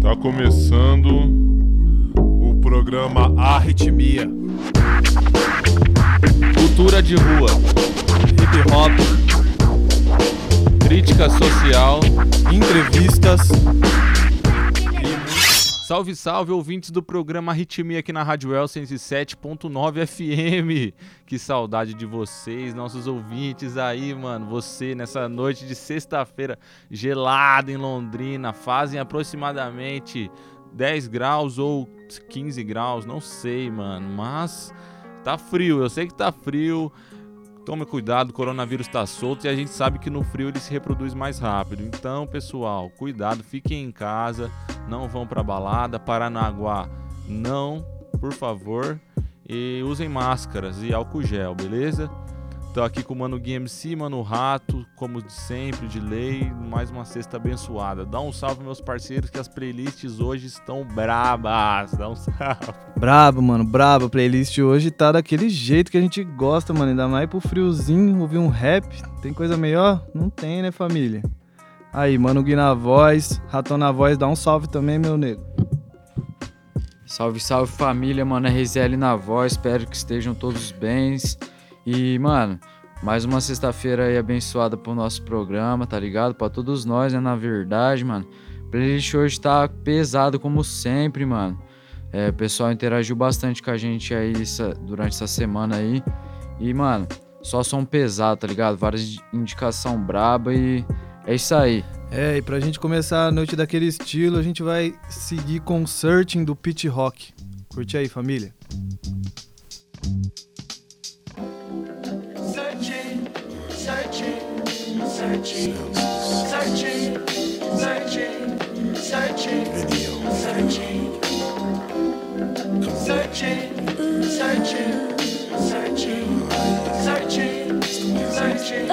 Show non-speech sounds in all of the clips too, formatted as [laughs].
Tá começando o programa Arritmia. Cultura de rua, hip hop, crítica social, entrevistas Salve, salve, ouvintes do programa Ritmia aqui na Rádio El 107.9 FM. Que saudade de vocês, nossos ouvintes aí, mano. Você nessa noite de sexta-feira gelada em Londrina, fazem aproximadamente 10 graus ou 15 graus, não sei, mano, mas tá frio. Eu sei que tá frio. Tome cuidado, o coronavírus está solto e a gente sabe que no frio ele se reproduz mais rápido. Então, pessoal, cuidado, fiquem em casa, não vão para balada, Paranaguá, não, por favor, e usem máscaras e álcool gel, beleza? Tô aqui com o Mano Gui MC, Mano Rato, como de sempre, de lei, mais uma sexta abençoada. Dá um salve, meus parceiros, que as playlists hoje estão brabas. Dá um salve. Brabo, mano, brabo. A playlist hoje tá daquele jeito que a gente gosta, mano. Ainda mais pro friozinho, ouvir um rap. Tem coisa melhor? Não tem, né, família? Aí, Mano Gui na voz, Ratão na voz, dá um salve também, meu nego. Salve, salve família, mano. RZL na voz, espero que estejam todos bens. E, mano, mais uma sexta-feira aí abençoada pro nosso programa, tá ligado? Pra todos nós, né? Na verdade, mano. Playlist hoje tá pesado como sempre, mano. É, o pessoal interagiu bastante com a gente aí durante essa semana aí. E, mano, só som pesado, tá ligado? Várias indicação braba e é isso aí. É, e pra gente começar a noite daquele estilo, a gente vai seguir com Searching do Pit Rock. Curte aí, família. Searching, searching, searching, searching, video, searching, searching, searching, searching, searching, searching,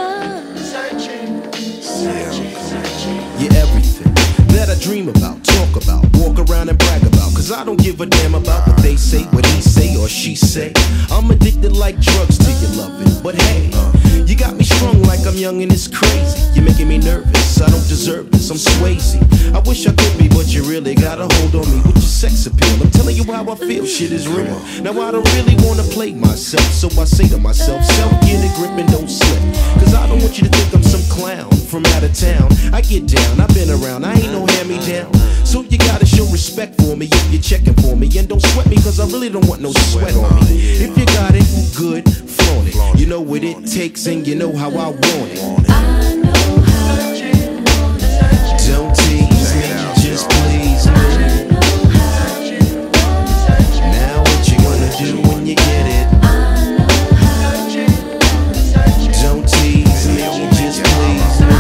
searching, searching, searching. You're everything that I dream about, talk about, walk around and brag about. Cause I don't give a damn about what they say, what he say or she say. I'm addicted like drugs to your loving, but hey. You got me strung like I'm young and it's crazy. You're making me nervous. I don't deserve this. I'm Swayze. I wish I could be, but you really got a hold on me with your sex appeal. I'm telling you how I feel. Shit is real. Now I don't really wanna play myself, so I say to myself, self, get a grip and don't slip. Cause I don't want you to think I'm some clown from out of town. I get down. I've been around. I ain't no hand me down. So you gotta show respect for me if you're checking for me. And don't sweat me, cause I really don't want no sweat on me. If you got it, good, flaunt it. You know what it takes and you know how I want it. I know how Don't tease just please me. Now what you gonna do when you get it? Don't tease just please me.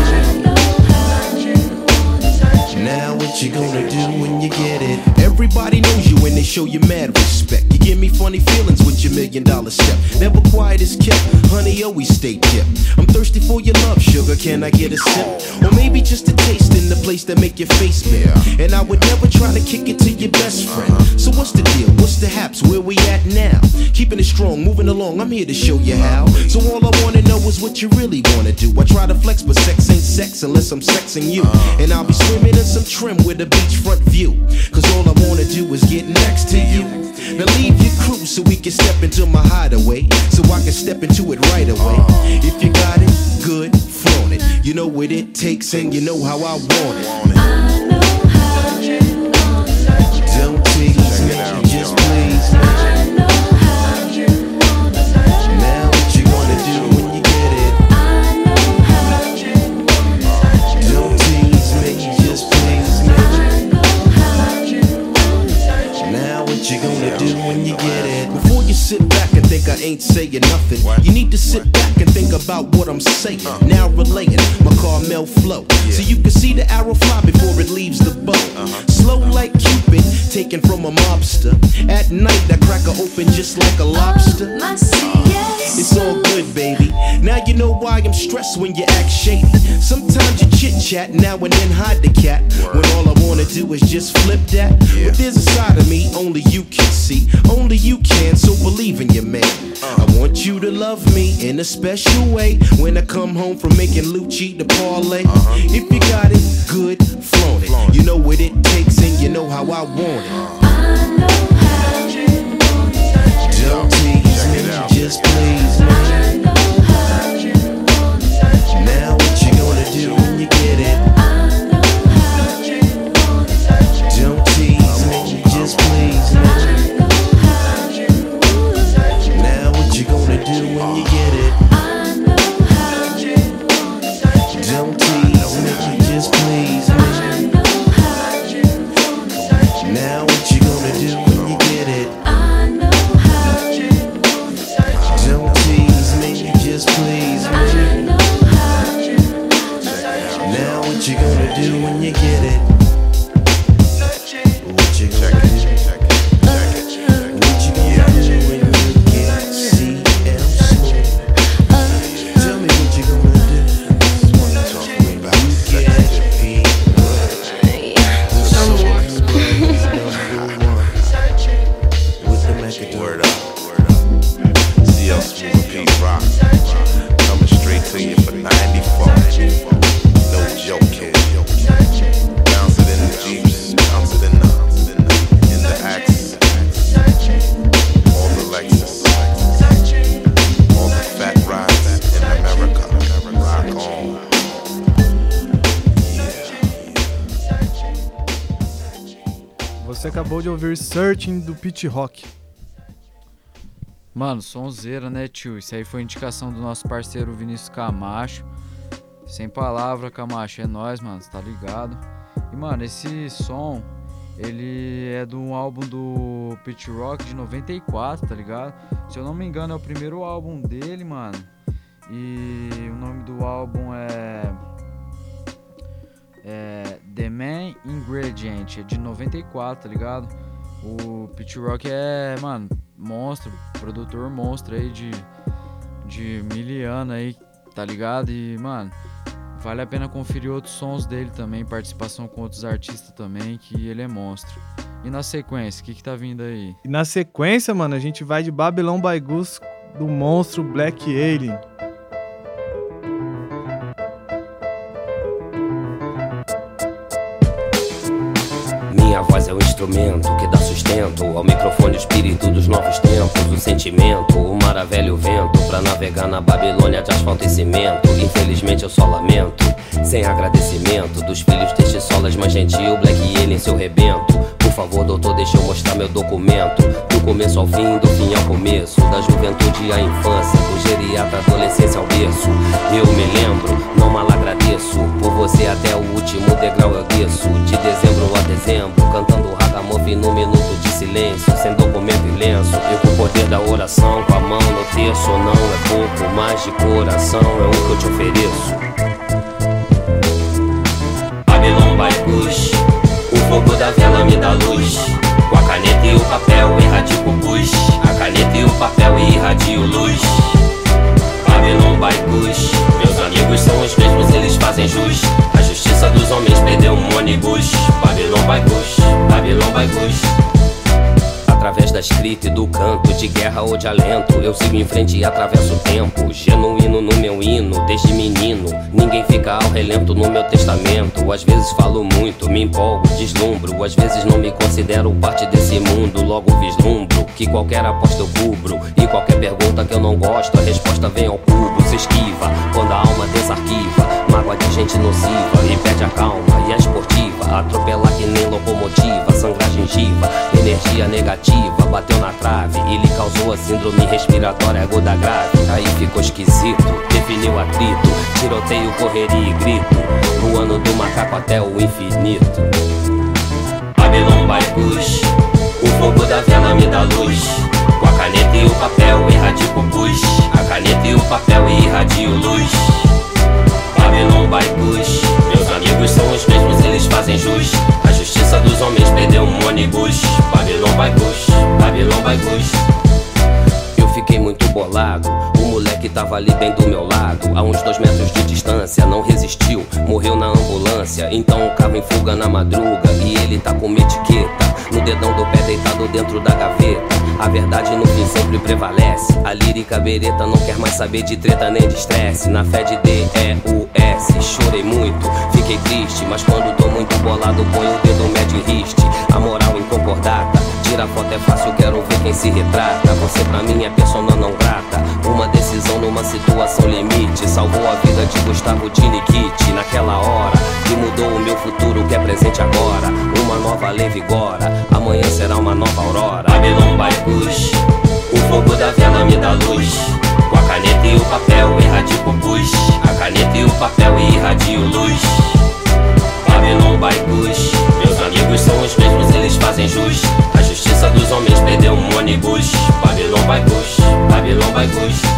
Now what you gonna do when you get it? Everybody knows you when they show you mad respect. Give me funny feelings with your million dollar step. Never quiet as kept, honey, always stay kept. I'm thirsty for your love, sugar. Can I get a sip? Or maybe just a taste in the place that make your face bare. And I would never try to kick it to your best friend. So what's the deal? What's the haps? Where we at now? Keeping it strong, moving along. I'm here to show you how. So all I wanna know is what you really wanna do. I try to flex, but sex ain't sex unless I'm sexing you. And I'll be swimming in some trim with a beachfront view. Cause all I wanna do is get next to you. Now leave your crew so we can step into my hideaway. So I can step into it right away. If you got it, good, flaunt it. You know what it takes and you know how I want it. sit back. I ain't saying nothing, you need to sit back and think about what I'm saying. Uh. Now relating my Carmel flow, so you can see the arrow fly before it leaves the bow. Uh-huh. Slow like Cupid, taken from a mobster. At night, I crack her open just like a lobster. Oh, uh, it's all good, baby. Now you know why I'm stressed when you act shady. Sometimes you chit chat, now and then hide the cat. When all I wanna do is just flip that. But there's a side of me only you can see. Only you can, so believe in your man. Uh, I want you to love me in a special way. When I come home from making Lucci the parlay. If you got it, good, flaunt it. You know what it takes and you know how I want it. Don't tease me, just please me. De Searching do Pit Rock. Mano, sonzeira, né, tio? Isso aí foi indicação do nosso parceiro Vinícius Camacho. Sem palavra, Camacho, é nóis, mano, tá ligado? E, mano, esse som, ele é do álbum do Pit Rock de 94, tá ligado? Se eu não me engano, é o primeiro álbum dele, mano. E o nome do álbum é. É. The Man Ingredient, é de 94, tá ligado? O Pit Rock é, mano, monstro, produtor monstro aí de, de miliano aí, tá ligado? E, mano, vale a pena conferir outros sons dele também, participação com outros artistas também, que ele é monstro. E na sequência, o que que tá vindo aí? E na sequência, mano, a gente vai de Babylon by Goose do monstro Black Alien. Instrumento que dá sustento ao microfone, o espírito dos novos tempos, o sentimento, o mar a velho vento pra navegar na Babilônia de asfalto e cimento. Infelizmente eu só lamento, sem agradecimento dos filhos deste solas mais gentil, Black Alien seu rebento. Favor, doutor, deixa eu mostrar meu documento. Do começo ao fim, do fim ao começo. Da juventude à infância, do geriatra à adolescência ao berço. Eu me lembro, não mal agradeço. Por você até o último degrau eu desço. De dezembro a dezembro, cantando ragamuffin no minuto de silêncio. Sem documento e lenço. E com o poder da oração, com a mão no terço. Não é pouco, mais de coração é o que eu te ofereço. Babylon by Kush O fogo da vela me dá luz. Com a caneta e o papel irradio pus. A caneta e o papel irradio luz. Babylon by Kush. Meus amigos são os mesmos, eles fazem jus. A justiça dos homens perdeu um ônibus. Babylon by Kush. Babylon by Kush Através da escrita e do canto, de guerra ou de alento, eu sigo em frente e atravesso o tempo. Genuíno no meu hino, desde menino. Ninguém fica ao relento no meu testamento. Às vezes falo muito, me empolgo, deslumbro. Às vezes não me considero parte desse mundo. Logo vislumbro que qualquer aposta eu cubro. E qualquer pergunta que eu não gosto, a resposta vem ao cubo. Se esquiva quando a alma desarquiva. Mágoa de gente nociva e perde a calma e a esportiva. Atropelar que nem locomotiva, gengiva, energia negativa, bateu na trave e lhe causou a síndrome respiratória aguda grave. Aí ficou esquisito, definiu atrito, tiroteio, correria e grito, no ano do macaco até o infinito. Babylon by Kush, o fogo da vela me dá luz. Com a caneta e o papel irradio pus, a caneta e o papel irradio luz. Babylon by Kush Meus amigos são os mesmos, eles fazem jus A justiça dos homens perdeu um ônibus Bush, Babylon by Bush. Eu fiquei muito bolado. Moleque tava ali bem do meu lado, a uns dois metros de distância. Não resistiu, morreu na ambulância. Então o carro em fuga na madruga e ele tá com uma etiqueta no dedão do pé deitado dentro da gaveta. A verdade no fim sempre prevalece. A lírica bereta não quer mais saber de treta nem de estresse. Na fé de D, E, U, S. Chorei muito, fiquei triste. Mas quando tô muito bolado, põe o dedo médio e riste. A moral inconcordata. Tira foto é fácil, quero ver quem se retrata. Você pra mim é persona não grata. Numa situação limite. Salvou a vida de Gustavo Tiniquite. Naquela hora que mudou o meu futuro, que é presente agora. Uma nova lei vigora. Amanhã será uma nova aurora. Babylon by Bush. O fogo da vela me dá luz. Com a caneta e o papel irradio pus. A caneta e o papel irradio luz. Babylon by Bush. Meus amigos são os mesmos, eles fazem jus. A justiça dos homens perdeu um ônibus. Babylon by Bush. Babylon by Bush.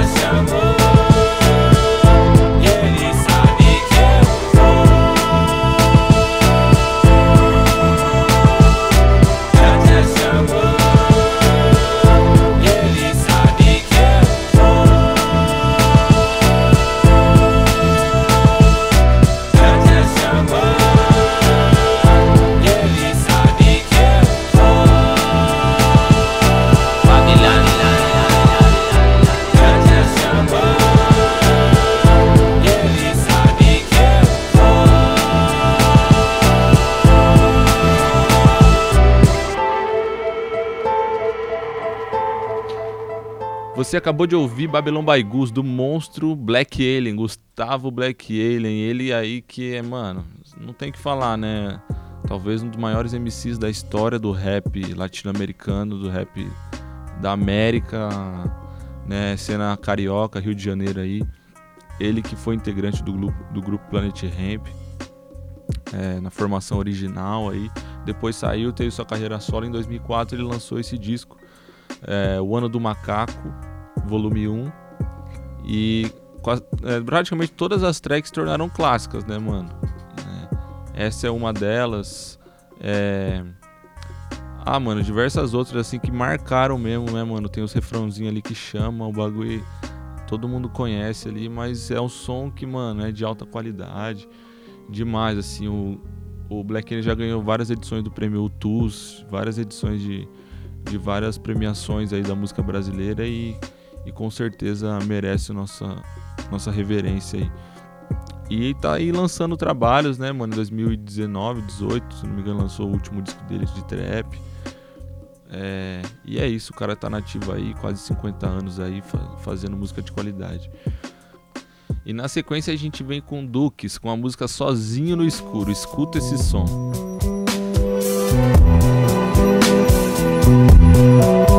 Já te Você acabou de ouvir Babylon by Goose do monstro Black Alien, Gustavo Black Alien. Ele aí que é, mano, não tem que falar, né? Talvez um dos maiores MCs da história do rap latino-americano, do rap da América, né? Cena carioca, Rio de Janeiro aí. Ele que foi integrante do grupo, do grupo Planet Ramp, é, na formação original aí. Depois saiu, teve sua carreira solo. Em 2004 ele lançou esse disco, é, O Ano do Macaco, volume 1. E é, praticamente todas as tracks se tornaram clássicas, né, mano? É, essa é uma delas. É... Ah, mano, diversas outras assim que marcaram mesmo, né, mano? Tem os refrãozinhos ali que chama, o bagulho todo mundo conhece ali, mas é um som que, mano, é de alta qualidade. Demais, assim, o, o Black Alien já ganhou várias edições do prêmio UTUS, várias edições de, de várias premiações aí da música brasileira e, e com certeza merece nossa, nossa reverência aí. E tá aí lançando trabalhos, né, mano? Em 2019, 18, se não me engano, lançou o último disco dele de trap. É, e é isso, o cara tá nativo aí, quase 50 anos aí, fa- fazendo música de qualidade. E na sequência a gente vem com Dukes, com a música Sozinho no Escuro. Escuta esse som. Tomando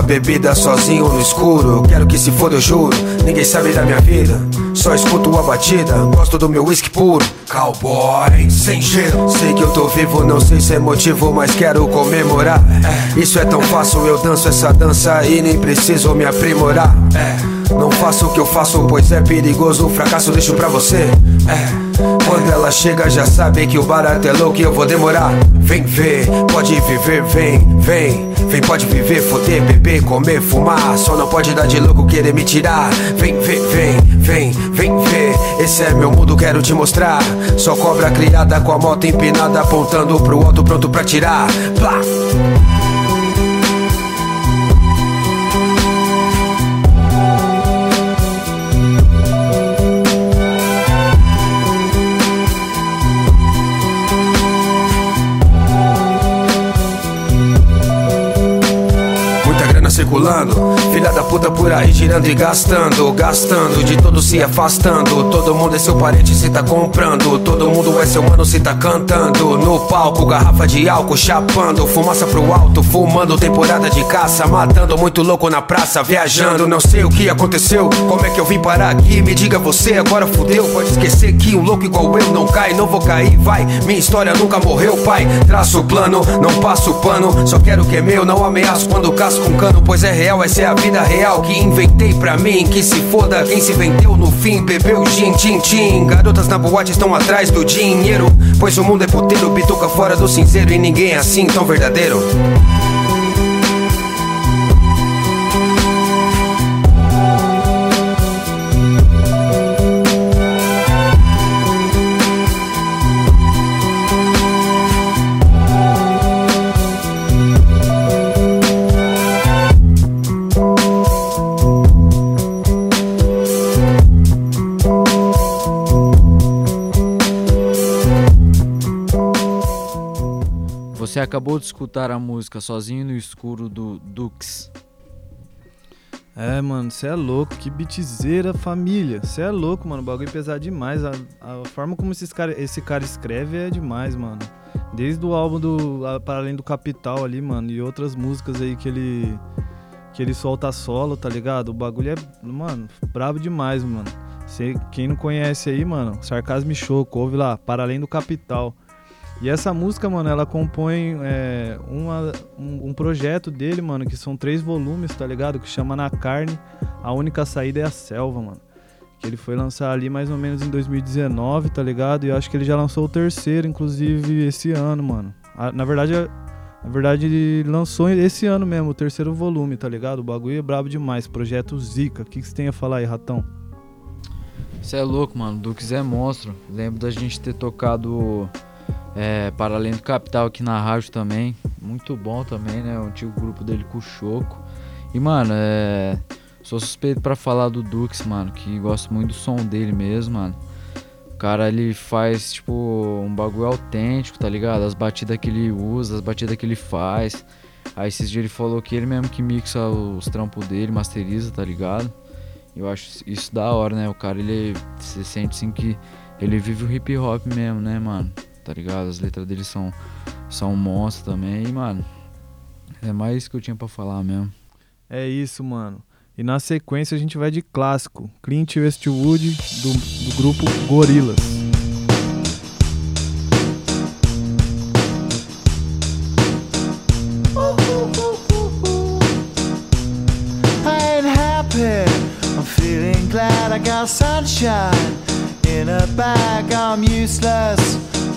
a bebida sozinho no escuro. Quero que se foda, eu juro. Ninguém sabe da minha vida. Só escuto a batida. Gosto do meu whisky puro. Cowboy, sem gelo. Sei que eu tô vivo, não sei se é motivo, mas quero comemorar. É, Isso é tão fácil, eu danço essa dança e nem preciso me aprimorar. É, Não faço o que eu faço, pois é perigoso. O fracasso deixo pra você. É. Quando ela chega, já sabe que o barato é louco e eu vou demorar. Vem ver, pode viver, vem, vem. Vem, pode viver, foder, beber, comer, fumar. Só não pode dar de louco querer me tirar. Vem ver, vem, vem, vem ver. Esse é meu mundo, quero te mostrar. Só cobra criada com a moto empinada, apontando pro alto, pronto pra tirar. Plá! plaindre puta por aí girando e gastando, gastando, de todo se afastando. Todo mundo é seu parente se tá comprando, todo mundo é seu mano se tá cantando. No palco, garrafa de álcool chapando, fumaça pro alto, fumando temporada de caça, matando muito louco na praça, viajando. Não sei o que aconteceu, como é que eu vim parar aqui? Me diga você, agora fudeu. Pode esquecer que um louco igual eu não cai, não vou cair, vai. Minha história nunca morreu, pai. Traço o plano, não passo pano, só quero o que é meu, não ameaço quando casco um cano, pois é real. essa é a vida real que inventei pra mim. Que se foda quem se vendeu no fim, bebeu gin, tim, tim. Garotas na boate estão atrás do dinheiro. Pois o mundo é puteiro, bituca fora do cinzeiro. E ninguém é assim tão verdadeiro. Acabou de escutar a música Sozinho no Escuro do Dux. É, mano, você é louco, que beatzeira família. Você é louco, mano, o bagulho é pesado demais. A, a forma como esses cara, esse cara escreve é demais, mano. Desde o álbum do Para Além do Capital ali, mano, e outras músicas aí que ele que ele solta solo, tá ligado? O bagulho é, mano, brabo demais, mano. Cê, quem não conhece aí, mano, Sarcasmo Choco, ouve lá, Para Além do Capital. E essa música, mano, ela compõe é, uma- um, um projeto dele, mano, que são três volumes, tá ligado? Que chama Na Carne, A Única Saída é a Selva, mano. Que ele foi lançar ali mais ou menos em 2019, tá ligado? E eu acho que ele já lançou o terceiro, inclusive, esse ano, mano. Ah, Na verdade, na verdade, ele lançou esse ano mesmo, o terceiro volume, tá ligado? O bagulho é brabo demais. Projeto Zika. O que que você tem a falar aí, ratão? Você é louco, mano. Dux é monstro. Lembro da gente ter tocado é, Para Além do Capital aqui na rádio também. Muito bom também, né? O antigo grupo dele com o Choco. E, mano, é. Sou suspeito pra falar do Dux, mano. Que gosto muito do som dele mesmo, mano. O cara, ele faz, tipo, um bagulho autêntico, tá ligado? As batidas que ele usa, as batidas que ele faz. Aí esses dias ele falou que ele mesmo que mixa os trampos dele, masteriza, tá ligado? Eu acho isso da hora, né? O cara, ele se sente assim que ele vive o hip hop mesmo, né, mano? Tá ligado? As letras dele são, são um monstro também. E, mano, é mais isso que eu tinha pra falar mesmo. É isso, mano. E na sequência a gente vai de clássico. Clint Westwood, do, do grupo Gorillaz. I ain't happy. I'm feeling glad I got sunshine in a bag. I'm useless,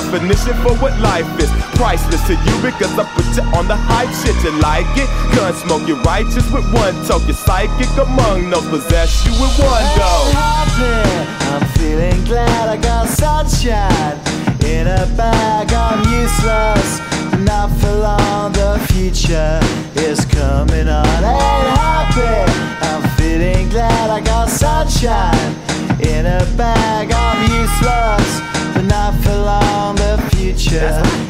definition for what life is. Priceless to you because I put you on the hype shit. You like it? Gun smoke, you're righteous with one toke. You're psychic among no possess you with one go. happy. I'm feeling glad I got sunshine in a bag. I'm useless, not for long. The future is coming on. Ain't happy. I'm feeling glad I got sunshine in a bag. Future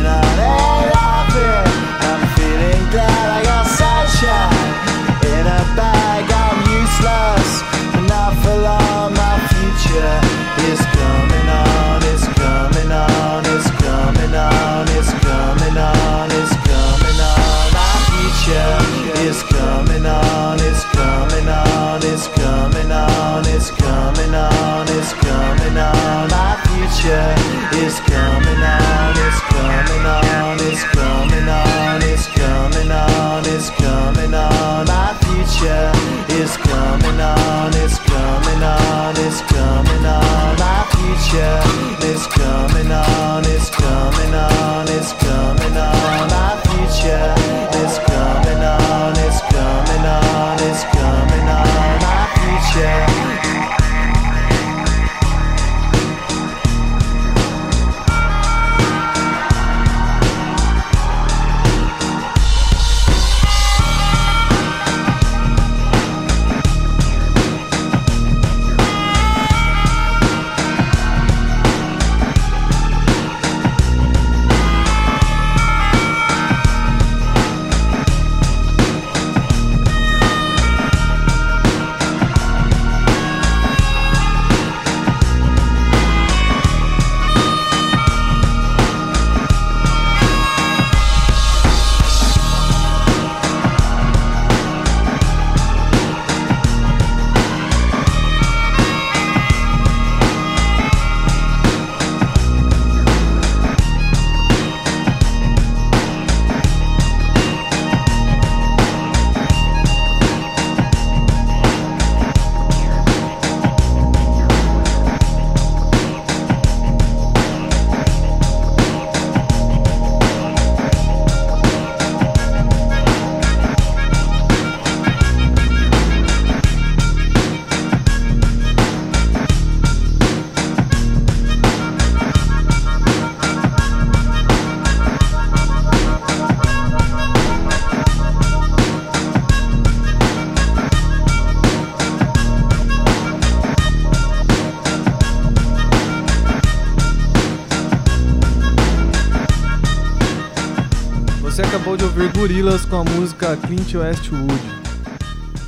com a música Clint Westwood.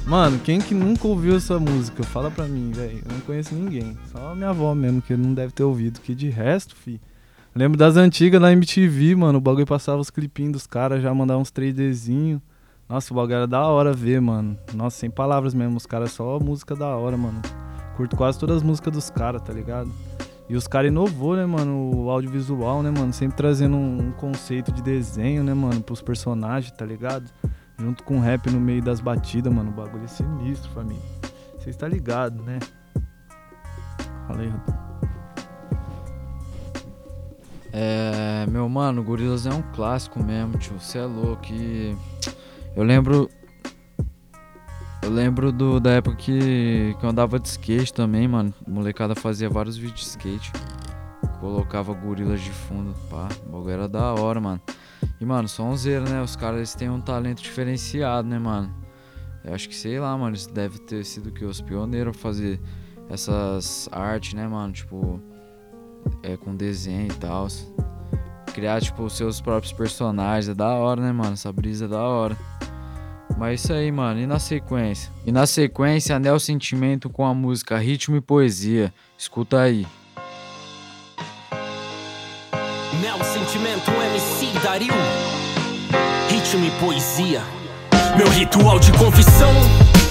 Mano, quem que nunca ouviu essa música? Fala pra mim, velho. Eu não conheço ninguém. Só minha avó mesmo, que não deve ter ouvido. Que de resto, fi. Lembro das antigas na MTV, mano. O bagulho passava os clipinhos dos caras, já mandava uns 3Dzinho. Nossa, o bagulho era da hora ver, mano. Nossa, sem palavras mesmo. Os caras só música da hora, mano. Curto quase todas as músicas dos caras, tá ligado? E os caras inovou, né, mano, o audiovisual, né, mano? Sempre trazendo um, conceito de desenho, né, mano, pros personagens, tá ligado? Junto com rap no meio das batidas, mano. O bagulho é sinistro, família. Vocês tá ligado, né? Rodrigo. É, meu mano, Gorilas é um clássico mesmo, tio. Você é louco. E eu lembro. Eu lembro do, da época que, que eu andava de skate também, mano. A molecada fazia vários vídeos de skate. Colocava gorilas de fundo, pá. O bagulho era da hora, mano. E, mano, sonzeiro, né? Os caras eles têm um talento diferenciado, né, mano? Eu acho que, sei lá, mano, isso deve ter sido que os pioneiros fazer essas artes, né, mano? Tipo, é, com desenho e tal. Criar, tipo, os seus próprios personagens. É da hora, né, mano? Essa brisa é da hora. Mas isso aí, mano. E na sequência? E na sequência, Anel Sentimento com a música Ritmo e Poesia. Escuta aí. Neo Sentimento MC Dario Ritmo e poesia Meu ritual de confissão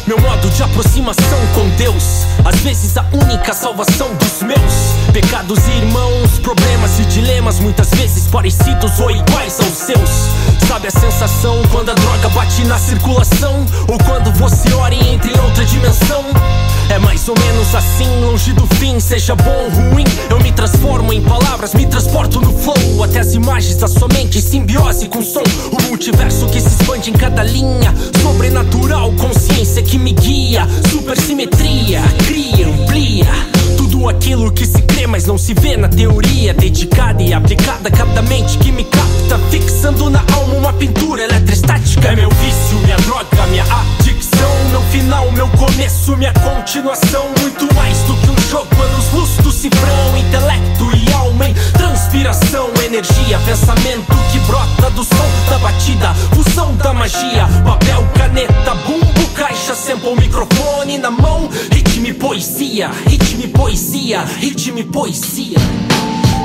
Meu modo de aproximação com Deus. Às vezes a única salvação dos meus. Pecados e irmãos Problemas e dilemas Muitas vezes parecidos ou iguais aos seus. Sabe a sensação quando a droga bate na circulação? Ou quando você ora e entra em outra dimensão? É mais ou menos assim, longe do fim, seja bom ou ruim. Eu me transformo em palavras, me transporto no flow. Imagens da sua mente, em simbiose com som. O multiverso que se expande em cada linha. Sobrenatural, consciência que me guia. Supersimetria, cria, amplia. Tudo aquilo que se crê, mas não se vê na teoria. Dedicada e aplicada cada mente que me capta. Fixando na alma uma pintura eletrostática. É meu vício, minha droga, minha arte. Começo, minha continuação. Muito mais do que um jogo, anos luz do cifrão. Intelecto e alma em transpiração. Energia, pensamento que brota do som da batida. Fusão da magia, papel, caneta, bumbo, caixa, sample, microfone na mão. Ritmo e poesia, ritmo e poesia, ritmo e poesia.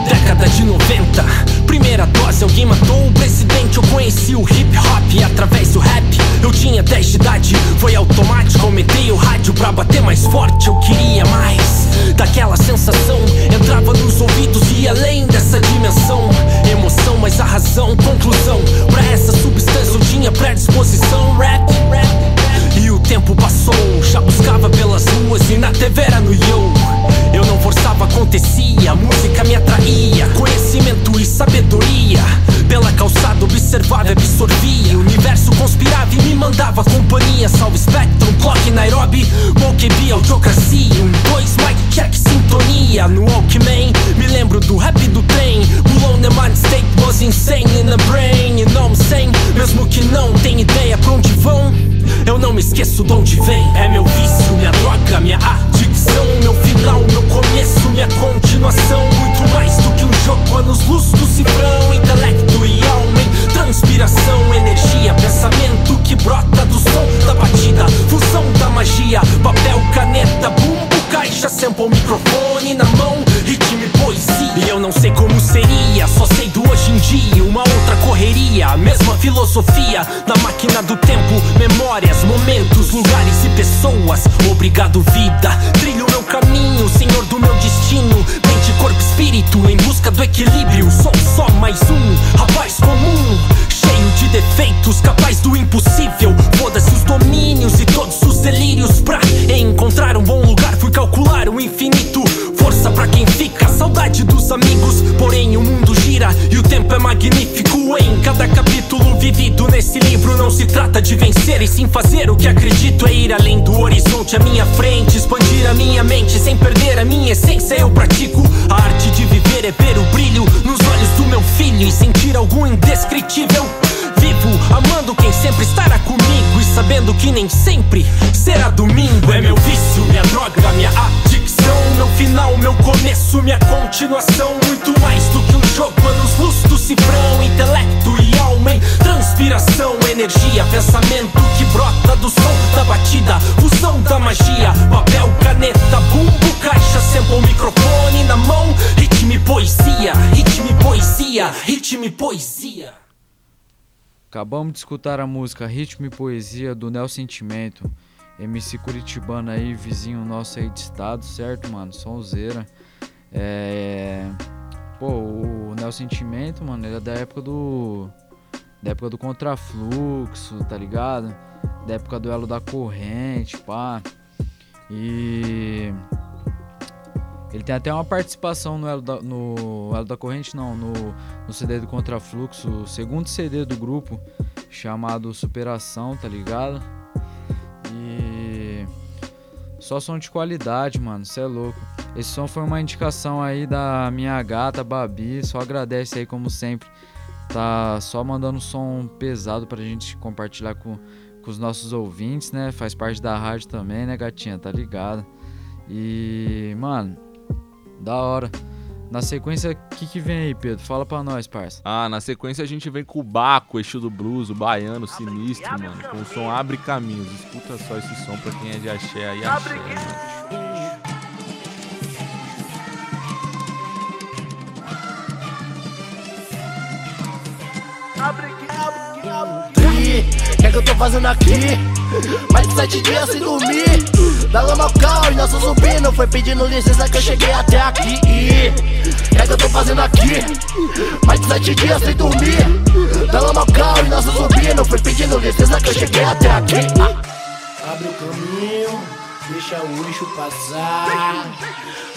Década de 90, primeira dose, alguém matou o presidente. Eu conheci o hip hop através do rap. Eu tinha 10 de idade, foi automático. Aumentei o rádio pra bater mais forte. Eu queria mais daquela sensação. Entrava nos ouvidos e além dessa dimensão. Emoção, mas a razão, conclusão. Pra essa substância eu tinha predisposição. Rap, rap. E o tempo passou, já buscava pelas ruas e na TV era no yo. Eu não forçava, acontecia, a música me atraía. Conhecimento e sabedoria. Pela calçada observava e absorvia. O universo conspirava e me mandava companhia. Salve Spectrum, Clock, Nairobi, Mokebi, Autocracia. Um, dois, mic check, sintonia. No Walkman, me lembro do rap do trem. Below the mind state was insane in the brain. You know I'm saying? Mesmo que não tenha ideia pra onde vão. Eu não me esqueço de onde vem. É meu vício, minha droga, minha adicção. Meu final, meu começo, minha continuação. Muito mais do que um jogo, anos luz do cifrão. Intelecto e alma em transpiração. Energia, pensamento que brota do som da batida. Fusão da magia, papel, caneta, bumbo, caixa, sample, microfone na mão. Ritmo e poesia. E eu não sei como seria, só sei do hoje em dia. Uma outra correria, a mesma filosofia. Na máquina do tempo, memórias, momentos, lugares e pessoas. Obrigado, vida. Trilho meu caminho, senhor do meu destino. Mente, corpo, espírito, em busca do equilíbrio. Sou só mais um rapaz comum. Cheio de defeitos, capaz do impossível. Foda-se os domínios e todos os delírios. Pra encontrar um bom Força pra quem fica, saudade dos amigos. Porém, o mundo gira e o tempo é magnífico. Em cada capítulo vivido nesse livro, não se trata de vencer e sim fazer o que acredito. É ir além do horizonte à minha frente, expandir a minha mente sem perder a minha essência. Eu pratico a arte de viver, é ver o brilho nos olhos do meu filho e sentir algo indescritível. Vivo amando quem sempre estará comigo e sabendo que nem sempre será domingo. É meu vício, minha droga, minha Meu final, meu começo, minha continuação. Muito mais do que um jogo, anos luz do cifrão. Intelecto e alma em transpiração. Energia, pensamento que brota do som da batida. Fusão da magia, papel, caneta, bumbo, caixa, sample, microfone na mão. Ritmo e poesia, ritmo e poesia, ritmo e poesia. Acabamos de escutar a música Ritmo e Poesia do Nel Sentimento. MC Curitibano aí, vizinho nosso aí de estado, certo, mano? Sonzeira. É. Pô, o Nel Sentimento, mano, ele é da época do. Da época do contrafluxo, tá ligado? Da época do elo da corrente, pá. E. Ele tem até uma participação no Elo da, no Elo da Corrente, não, no, no CD do Contrafluxo, o segundo CD do grupo, chamado Superação, tá ligado? Só som de qualidade, mano, cê é louco. Esse som foi uma indicação aí da minha gata, Babi, só agradece aí como sempre. Tá só mandando som pesado pra gente compartilhar com, com os nossos ouvintes, né? Faz parte da rádio também, né, gatinha? Tá ligado? E, mano, da hora. Na sequência, o que, que vem aí, Pedro? Fala pra nós, parça. Ah, na sequência a gente vem com o Baco, eixo do blues, o baiano sinistro, mano. Com o som Abre Caminhos. Escuta só esse som pra quem é de axé aí, axé, mano. Tri, o que eu tô fazendo aqui? Mais de sete dias sem dormir Da lama ao caos, nosso zumbi Não foi pedindo licença que eu cheguei até aqui é que eu tô fazendo aqui? Mais de sete dias sem dormir Da lama ao caos, nosso zumbi Não foi pedindo licença que eu cheguei até aqui ah. Abre o caminho, deixa o eixo passar.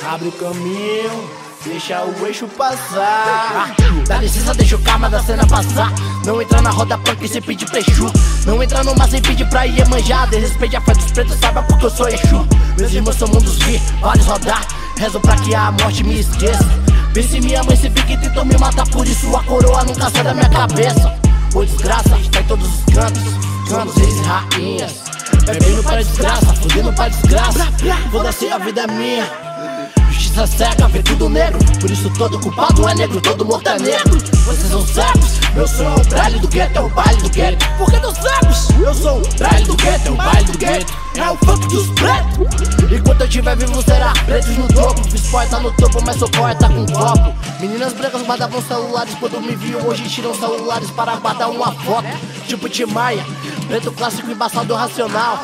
Abre o caminho, deixa o eixo passar. Dá licença, deixa o karma da cena passar. Não entra na roda punk sem pedir prechu. Não entra no mar sem pedir pra ir manjar. Desrespeite a fé dos pretos, saiba porque eu sou Exu. Meus irmãos são mundos vi, vários rodar. Rezo pra que a morte me esqueça. Vê se minha mãe se pique e tentou me matar, por isso a coroa nunca sai da minha cabeça. Ô desgraça, está em todos os cantos, cantos, reis e rainhas. Bebendo pra desgraça, fudendo pra desgraça. Foda-se, a vida é minha. Justiça cega, vê tudo negro. Por isso todo culpado é negro, todo morto é negro. Vocês são cegos. Meu som é o baile do gueto, é o baile do gueto. Por que dos cegos? Eu sou o baile do gueto, é o baile do gueto. É o funk dos pretos. Enquanto eu estiver vivo, será pretos no topo. Fiz poeta no topo, mas sou poeta com copo. Meninas brancas guardavam celulares quando me viam. Hoje tiram celulares para guardar uma foto. Tipo Timaya, preto clássico embaçado racional.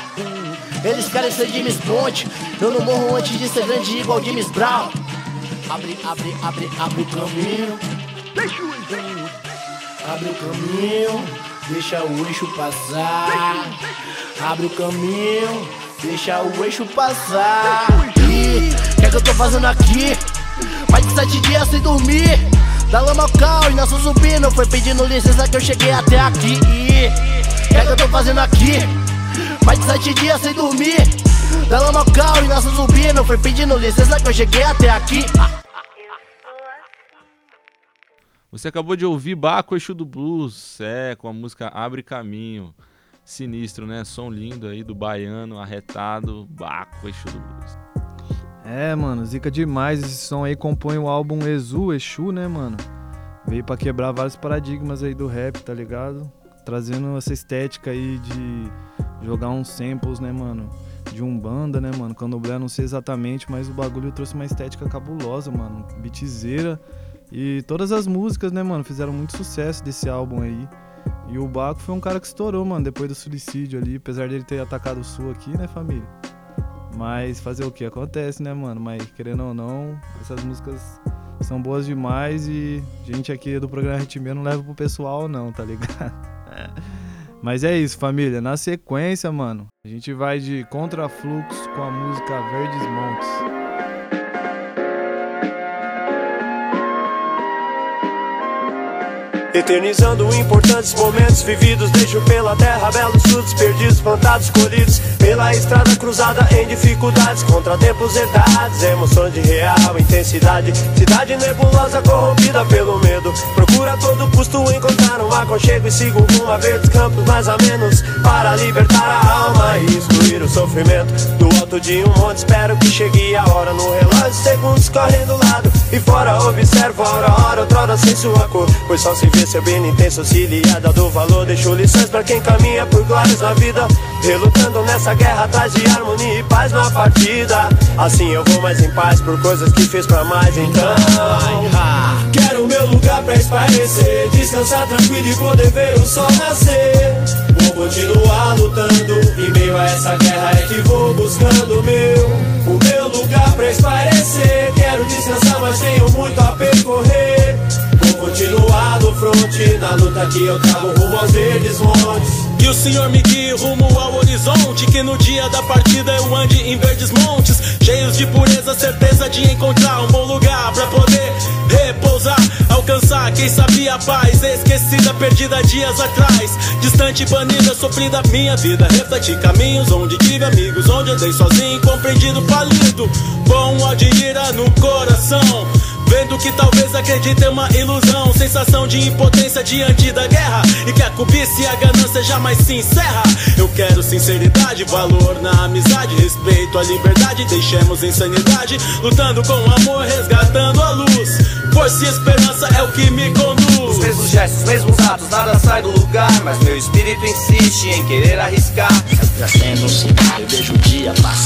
Eles querem ser James Bond. Eu não morro antes de ser grande igual James Brown. Abre, abre, abre, abre o caminho. Abre o caminho, deixa o eixo passar. Abre o caminho, deixa o eixo passar. O que é que eu tô fazendo aqui? Mais de sete dias sem dormir. Da lama ao cal e nosso zumbi não foi pedindo licença que eu cheguei até aqui. O que é que eu tô fazendo aqui? Mais de sete dias sem dormir. Da lama ao cal e nosso zumbi não foi pedindo licença que eu cheguei até aqui. Você acabou de ouvir Baco Exu do Blues, é, com a música Abre Caminho. Sinistro, né? Som lindo aí do baiano, arretado, Baco Exu do Blues. É, mano, zica demais. Esse som aí compõe o álbum Exu, Exu, né, mano? Veio pra quebrar vários paradigmas aí do rap, tá ligado? Trazendo essa estética aí de jogar uns samples, né, mano? De umbanda, né, mano? Candomblé, não sei exatamente, mas o bagulho trouxe uma estética cabulosa, mano. Beatzeira. E todas as músicas, né, mano, fizeram muito sucesso desse álbum aí. E o Baco foi um cara que estourou, mano, depois do suicídio ali, apesar dele ter atacado o Sul aqui, né, família? Mas fazer o que? Acontece, né, mano? Mas querendo ou não, essas músicas são boas demais e gente aqui do programa Ritmia não leva pro pessoal, não, tá ligado? [laughs] [laughs] Mas é isso, família. Na sequência, mano, a gente vai de Contrafluxo com a música Verdes Montes. Eternizando importantes momentos vividos Deixo pela terra belos frutos perdidos Plantados, colhidos pela estrada cruzada Em dificuldades, contratempos herdados Emoções de real intensidade Cidade nebulosa corrompida pelo medo A todo custo encontrar um aconchego E sigo rumo a verdes campos mais a menos Para libertar a alma e excluir o sofrimento. Do alto de um monte espero que chegue a hora No relógio segundos correm do lado E fora observo a hora, hora, outrora sem sua cor. Pois só se vê ser bem intenso, auxiliada do valor. Deixo lições pra quem caminha por glórias na vida. Relutando nessa guerra atrás de harmonia e paz na partida. Assim eu vou mais em paz por coisas que fiz pra mais então. Quero meu lugar pra esparecer Descansar tranquilo e poder ver o sol nascer. Vou continuar lutando Em meio a essa guerra é que vou buscando meu. O meu lugar pra esparecer Quero descansar mas tenho muito a percorrer. Vou continuar no fronte Na luta que eu trago rumo aos verdes montes E o Senhor me guie rumo ao horizonte Que no dia da partida eu ande em verdes montes Cheios de pureza, certeza de encontrar um bom lugar Pra poder repousar, alcançar Quem sabia a paz, esquecida, perdida dias atrás Distante, banida, sofrida minha vida Refleti caminhos onde tive amigos Onde andei sozinho, compreendido, falido Com ódio e ira no coração Vendo que talvez acredite em uma ilusão Sensação de impotência diante da guerra. E que a cobiça e a ganância jamais se encerra. Eu quero sinceridade, valor na amizade Respeito à liberdade, deixemos insanidade Lutando com amor, resgatando a luz. Força e esperança é o que me conduz. Os mesmos gestos, mesmos atos, nada sai do lugar Mas meu espírito insiste em querer arriscar. Trazendo um sinal, eu vejo o dia passar. É,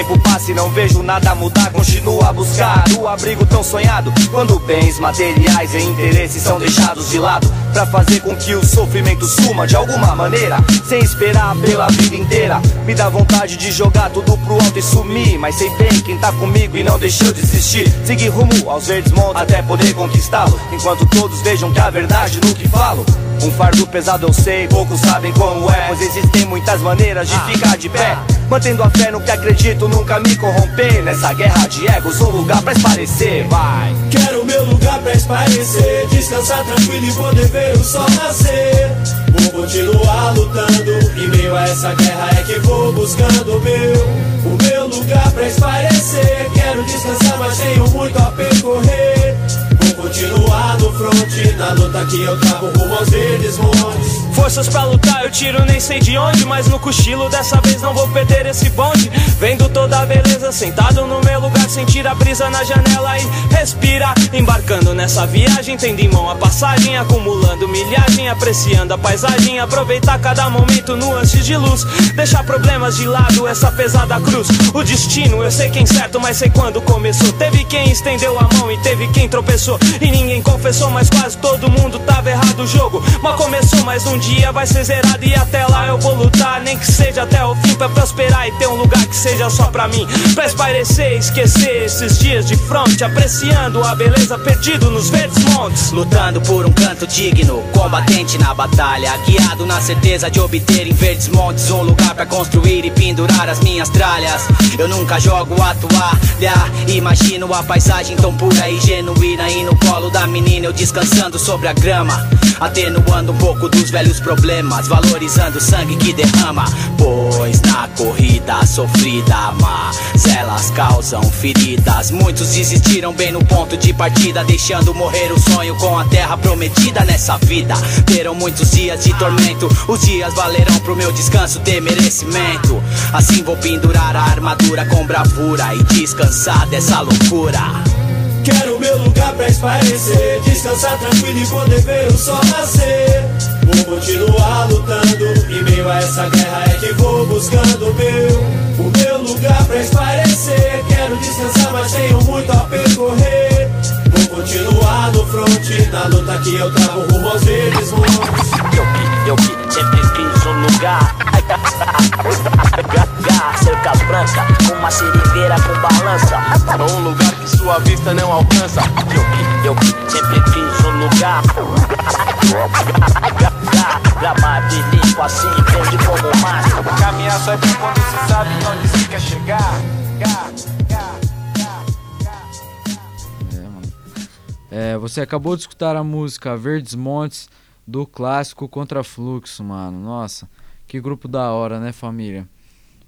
tempo passa e não vejo nada mudar Continuo a buscar o abrigo tão sonhado. Quando bens materiais e interesses são deixados de lado Pra fazer com que o sofrimento suma de alguma maneira Sem esperar pela vida inteira. Me dá vontade de jogar tudo pro alto e sumir Mas sei bem quem tá comigo e não deixou de existir. Seguir rumo aos verdes montes até poder conquistá-lo Enquanto todos vejam que a verdade no que falo. Um fardo pesado eu sei, poucos sabem como é Pois existem muitas maneiras de ficar de pé Mantendo a fé no que acredito, nunca me corromper. Nessa guerra de egos, um lugar pra esparecer, vai. Quero meu lugar pra esparecer Descansar tranquilo e poder ver o sol nascer. Vou continuar lutando Em meio a essa guerra é que vou buscando meu O meu lugar pra esparecer Quero descansar mas tenho muito a percorrer continuar no front Na luta que eu travo rumo aos verdes montes. Forças pra lutar, eu tiro nem sei de onde Mas no cochilo dessa vez não vou perder esse bonde. Vendo toda a beleza, sentado no meu lugar Sentir a brisa na janela e respirar Embarcando nessa viagem, tendo em mão a passagem Acumulando milhagem, apreciando a paisagem Aproveitar cada momento, nuances de luz. Deixar problemas de lado, essa pesada cruz. O destino, eu sei quem certo, mas sei quando começou. Teve quem estendeu a mão e teve quem tropeçou E ninguém confessou, mas quase todo mundo tava errado o jogo. Mas começou mais um dia, vai ser zerado. E até lá eu vou lutar Nem que seja até o fim pra prosperar e ter um lugar que seja só pra mim. Pra espairecer, esquecer esses dias de fronte Apreciando a beleza perdido nos verdes montes. Lutando por um canto digno, combatente na batalha Guiado na certeza de obter em verdes montes Um lugar pra construir e pendurar as minhas tralhas. Eu nunca jogo a toalha Imagino a paisagem tão pura e genuína E no colo da menina eu descansando sobre a grama. Atenuando um pouco dos velhos problemas Valorizando o sangue que derrama. Pois na corrida sofrida Mas elas causam feridas. Muitos desistiram bem no ponto de partida Deixando morrer o sonho com a terra prometida nessa vida. Terão muitos dias de tormento Os dias valerão pro meu descanso ter merecimento. Assim vou pendurar a armadura com bravura E descansar dessa loucura Quero meu lugar pra espairecer Descansar tranquilo e poder ver o sol nascer. Vou continuar lutando Em meio a essa guerra é que vou buscando meu O meu lugar pra espairecer. Quero descansar mas tenho muito a percorrer. Vou continuar no front Na luta que eu travo rumo aos verdes montes Eu que, sempre quis um lugar. [laughs] Cerca branca, uma seringueira com balança. Um lugar que sua vista não alcança. Eu que, eu que sempre quis um lugar. Gramado e limpo assim, verde como mar. Caminhar só é bom quando se sabe onde se quer chegar. É, você acabou de escutar a música Verdes Montes do clássico Contra Fluxo, mano. Nossa, que grupo da hora, né, família?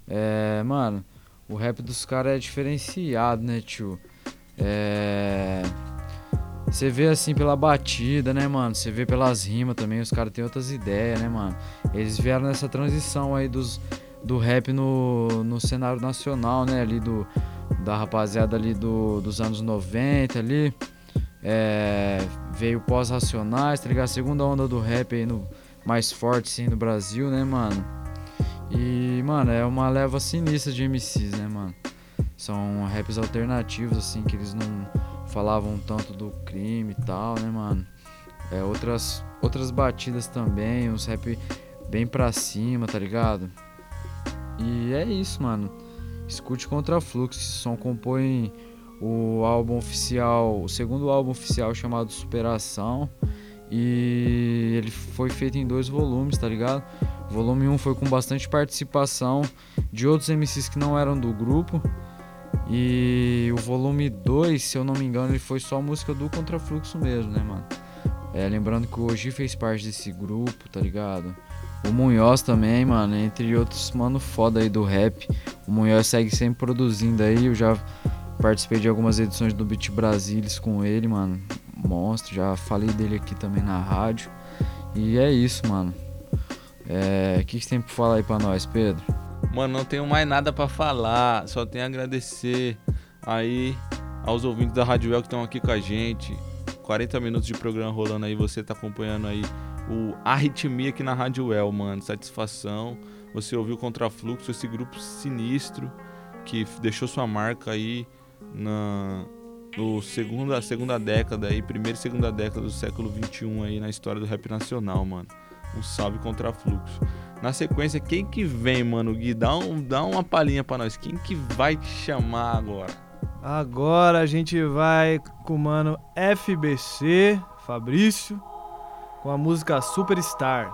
É, mano, o rap dos caras é diferenciado, né, tio? É. Você vê assim pela batida, né, mano? Você vê pelas rimas também, os caras têm outras ideias, né, mano? Eles vieram nessa transição aí dos, do rap no, no cenário nacional, né? Ali do, da rapaziada ali do, dos anos 90 ali. É, veio pós-racionais, tá ligado? A segunda onda do rap aí no, mais forte, sim, no Brasil, né, mano? E, mano, é uma leva sinistra de MCs, né, mano? São raps alternativos, assim, que eles não falavam tanto do crime e tal, né, mano? É, outras, outras batidas também, uns rap bem pra cima, tá ligado? E é isso, mano. Escute Contra Fluxo, esse som compõe o álbum oficial, o segundo álbum oficial chamado Superação. E ele foi feito em dois volumes, tá ligado? O volume 1 foi com bastante participação de outros MCs que não eram do grupo. E o volume 2, se eu não me engano, ele foi só música do Contrafluxo mesmo, né, mano? É, lembrando que o Oji fez parte desse grupo, tá ligado? O Munhoz também, mano, entre outros mano foda aí do rap. O Munhoz segue sempre produzindo aí, eu já participei de algumas edições do Beat Brasilis com ele, mano. Monstro, já falei dele aqui também na rádio. E é isso, mano. É, o que, que você tem pra falar aí pra nós, Pedro? Mano, não tenho mais nada pra falar. Só tenho a agradecer aí aos ouvintes da Rádio El que estão aqui com a gente. 40 minutos de programa rolando aí. Você tá acompanhando aí o Arritmia aqui na Rádio El, mano. Satisfação. Você ouviu o Contrafluxo, esse grupo sinistro que deixou sua marca aí na no segunda, segunda década aí, primeira e segunda década do século 21 aí na história do rap nacional, mano. Um salve contra fluxo. Na sequência, quem que vem, mano? Gui, dá, um, dá uma palhinha pra nós. Quem que vai te chamar agora? Agora a gente vai com o mano FBC, Fabrício, com a música Superstar.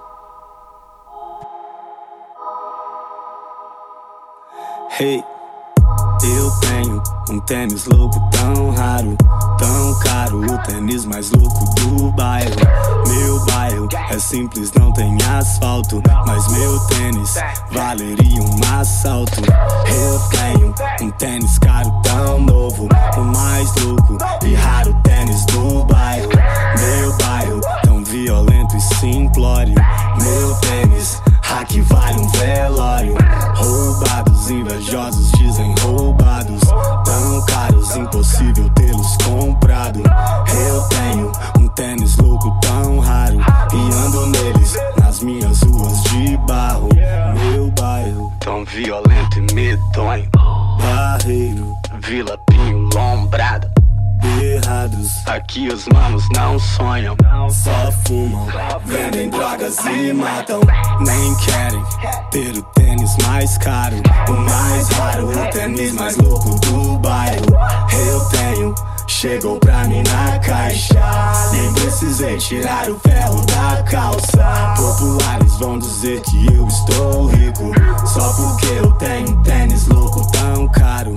Hey, eu tenho um tênis louco tão raro, tão caro. O tênis mais louco do bairro. Meu bairro é simples, não tem asfalto. Mas meu tênis valeria um assalto. Eu tenho um tênis caro tão novo. O mais louco e raro tênis do bairro. Meu bairro tão violento e simplório. Meu tênis, hack vale um velório. Roubados, invejosos dizem roubados. Tão caros, impossível tê-los comprado. Eu tenho um tênis louco tão raro. E ando neles nas minhas ruas de barro. Meu bairro, tão violento e medonho. Barreiro, Vila Pinho Lombrada. Errados, aqui os manos não sonham, só fumam, vendem drogas e matam. Nem querem ter o tênis mais caro, o mais raro, o tênis mais louco do bairro. Eu tenho, chegou pra mim na caixa. Nem precisei tirar o ferro da calça. Populares vão dizer que eu estou rico, só porque eu tenho tênis louco tão caro.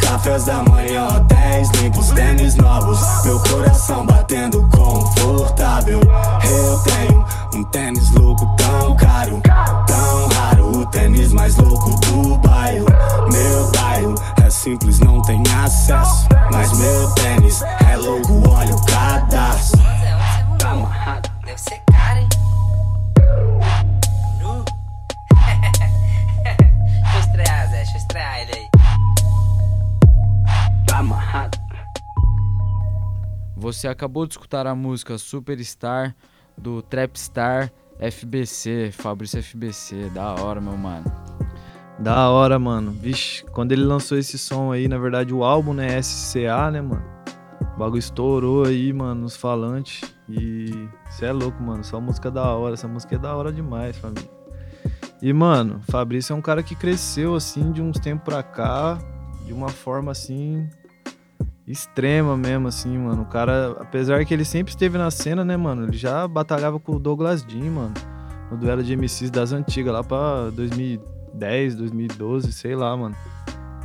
Cafés da manhã, hotéis limpos, tênis novos. Meu coração batendo confortável. Eu tenho um tênis louco tão caro, tão raro. O tênis mais louco do bairro. Meu bairro é simples, não tem acesso. Mas meu tênis é louco, olha o cadastro. Tá amarrado. Deve ser caro, hein? Nu. [laughs] deixa eu estrear, Zé. Deixa eu estrear ele aí. Tá amarrado. Você acabou de escutar a música Superstar do Trapstar FBC, Fabrício FBC. Da hora, meu mano. Da hora, mano. Vixe, quando ele lançou esse som aí, na verdade o álbum, né, SCA, né, mano? O bagulho estourou aí, mano, nos falantes. E cê é louco, mano. Só música da hora. Essa música é da hora demais, família. E, mano, Fabrício é um cara que cresceu, assim, de uns tempos pra cá, de uma forma, assim, extrema mesmo, assim, mano. O cara, apesar que ele sempre esteve na cena, né, mano? Ele já batalhava com o Douglas Jean, mano. No duelo de MCs das antigas, lá pra 2010, 2012, sei lá, mano.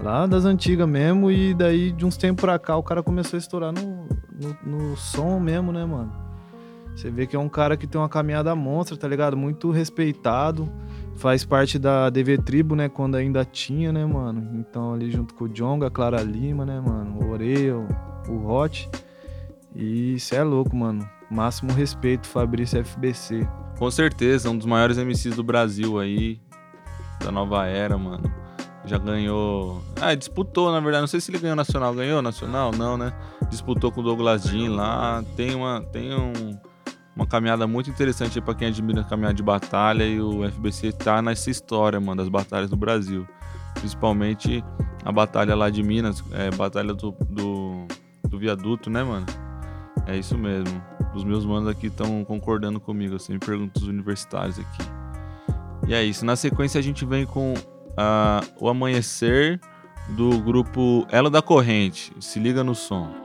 Lá das antigas mesmo, e daí de uns tempos pra cá o cara começou a estourar no, no, no som mesmo, né, mano? Você vê que é um cara que tem uma caminhada monstra, tá ligado? Muito respeitado. Faz parte da DV Tribo, né? Quando ainda tinha, né, mano? Então ali junto com o Jonga, a Clara Lima, né, mano? O Oreo, o Hot. E cê é louco, mano. Máximo respeito, Fabrício FBC. Com certeza, um dos maiores MCs do Brasil aí, da nova era, mano. Já ganhou. Ah, disputou, na verdade. Não sei se ele ganhou nacional. Ganhou nacional? Não, né? Disputou com o Douglas Jean lá. Tem uma. Tem um, uma caminhada muito interessante pra quem admira a caminhada de batalha. E o FBC tá nessa história, mano, das batalhas no Brasil. Principalmente a batalha lá de Minas, é, batalha do, do, do viaduto, né, mano? É isso mesmo. Os meus manos aqui estão concordando comigo, assim, perguntas universitários aqui. E é isso. Na sequência a gente vem com ah, o amanhecer do grupo Ela da Corrente. Se liga no som.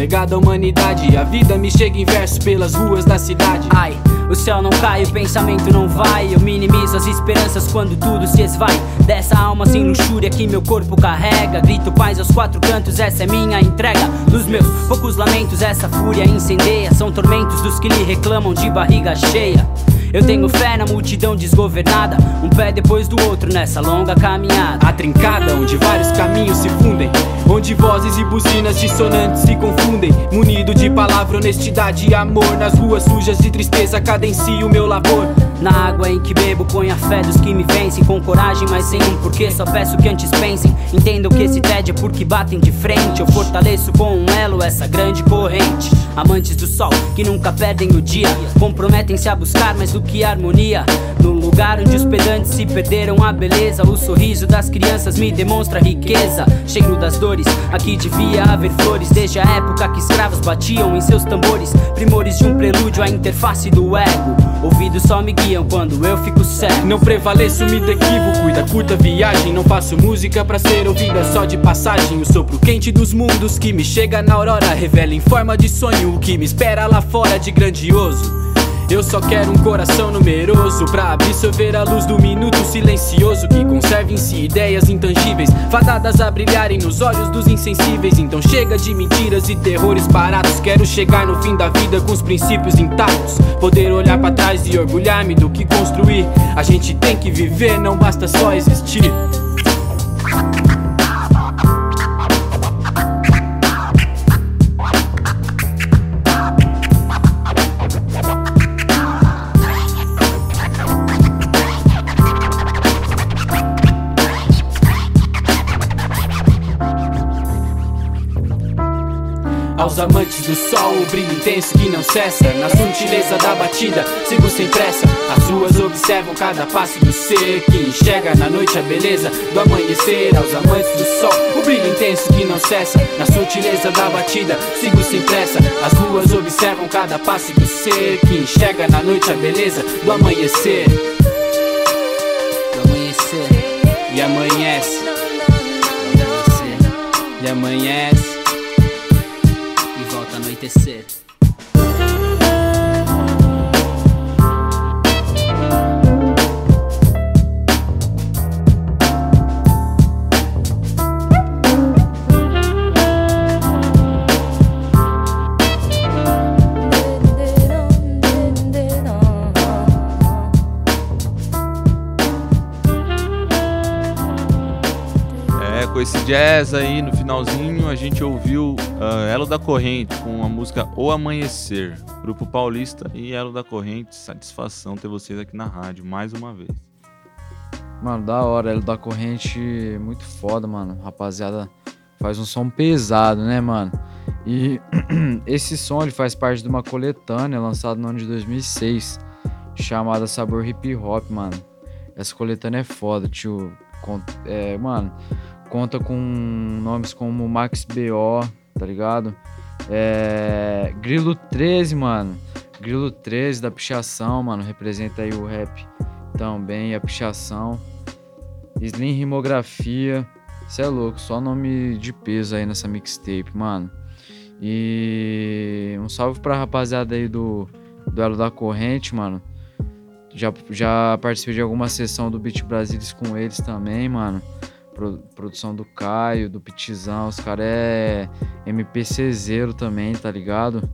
Legado à humanidade. A vida me chega em verso pelas ruas da cidade. Ai, o céu não cai, o pensamento não vai. Eu minimizo as esperanças quando tudo se esvai. Dessa alma sem luxúria que meu corpo carrega. Grito paz aos quatro cantos, essa é minha entrega. Nos meus poucos lamentos, essa fúria incendeia. São tormentos dos que lhe reclamam de barriga cheia. Eu tenho fé na multidão desgovernada, um pé depois do outro nessa longa caminhada. A trincada onde vários caminhos se fundem, onde vozes e buzinas dissonantes se confundem. Munido de palavra, honestidade e amor, nas ruas sujas de tristeza cadencio meu labor. Na água em que bebo, ponho a fé dos que me vencem. Com coragem, mas sem um porquê, só peço que antes pensem. Entendam que esse tédio é porque batem de frente. Eu fortaleço com um elo essa grande corrente. Amantes do sol, que nunca perdem o dia. Comprometem-se a buscar mais do que harmonia. No lugar onde os pedantes se perderam a beleza. O sorriso das crianças me demonstra riqueza. Cheiro das dores, aqui devia haver flores. Desde a época que escravos batiam em seus tambores. Primores de um prelúdio à interface do ego. Ouvidos só me guiam quando eu fico certo. Não prevaleço, me equívoco e da curta viagem. Não faço música pra ser ouvida só de passagem. O sopro quente dos mundos que me chega na aurora revela em forma de sonho o que me espera lá fora de grandioso. Eu só quero um coração numeroso pra absorver a luz do minuto silencioso que conserva em si ideias intangíveis, fadadas a brilharem nos olhos dos insensíveis. Então chega de mentiras e terrores baratos. Quero chegar no fim da vida com os princípios intactos, poder olhar pra trás e orgulhar-me do que construir. A gente tem que viver, não basta só existir. Aos amantes do sol, o brilho intenso que não cessa. Na sutileza da batida, sigo sem pressa. As ruas observam cada passo do ser Que enxerga. Na noite a beleza do amanhecer Aos amantes do sol, o brilho intenso que não cessa. Na sutileza da batida, sigo sem pressa. As ruas observam cada passo do ser Que enxerga. Na noite a beleza do amanhecer. Amanhecer, E amanhece, amanhecer, e amanhece volta a jazz aí no finalzinho, a gente ouviu ah, Elo da Corrente com a música O Amanhecer. Grupo Paulista e Elo da Corrente. Satisfação ter vocês aqui na rádio mais uma vez. Mano, da hora, ele da corrente, muito foda, mano. Rapaziada, faz um som pesado, né, mano? E [clears throat] esse som ele faz parte de uma coletânea lançada no ano de 2006, chamada Sabor Hip Hop, mano. Essa coletânea é foda, tio. É, mano, conta com nomes como Max B.O., tá ligado? É, Grilo 13, mano. Grilo 13 da pichação, mano. Representa aí o rap também, a pichação. Slim Rimografia. Cê é louco, só nome de peso aí nessa mixtape, mano. E um salve pra rapaziada aí do Duelo da Corrente, mano. Já, já participei de alguma sessão do Beat Brasilis com eles também, mano. Pro- produção do Caio, do Pitizão, os caras é MPC zero também, tá ligado?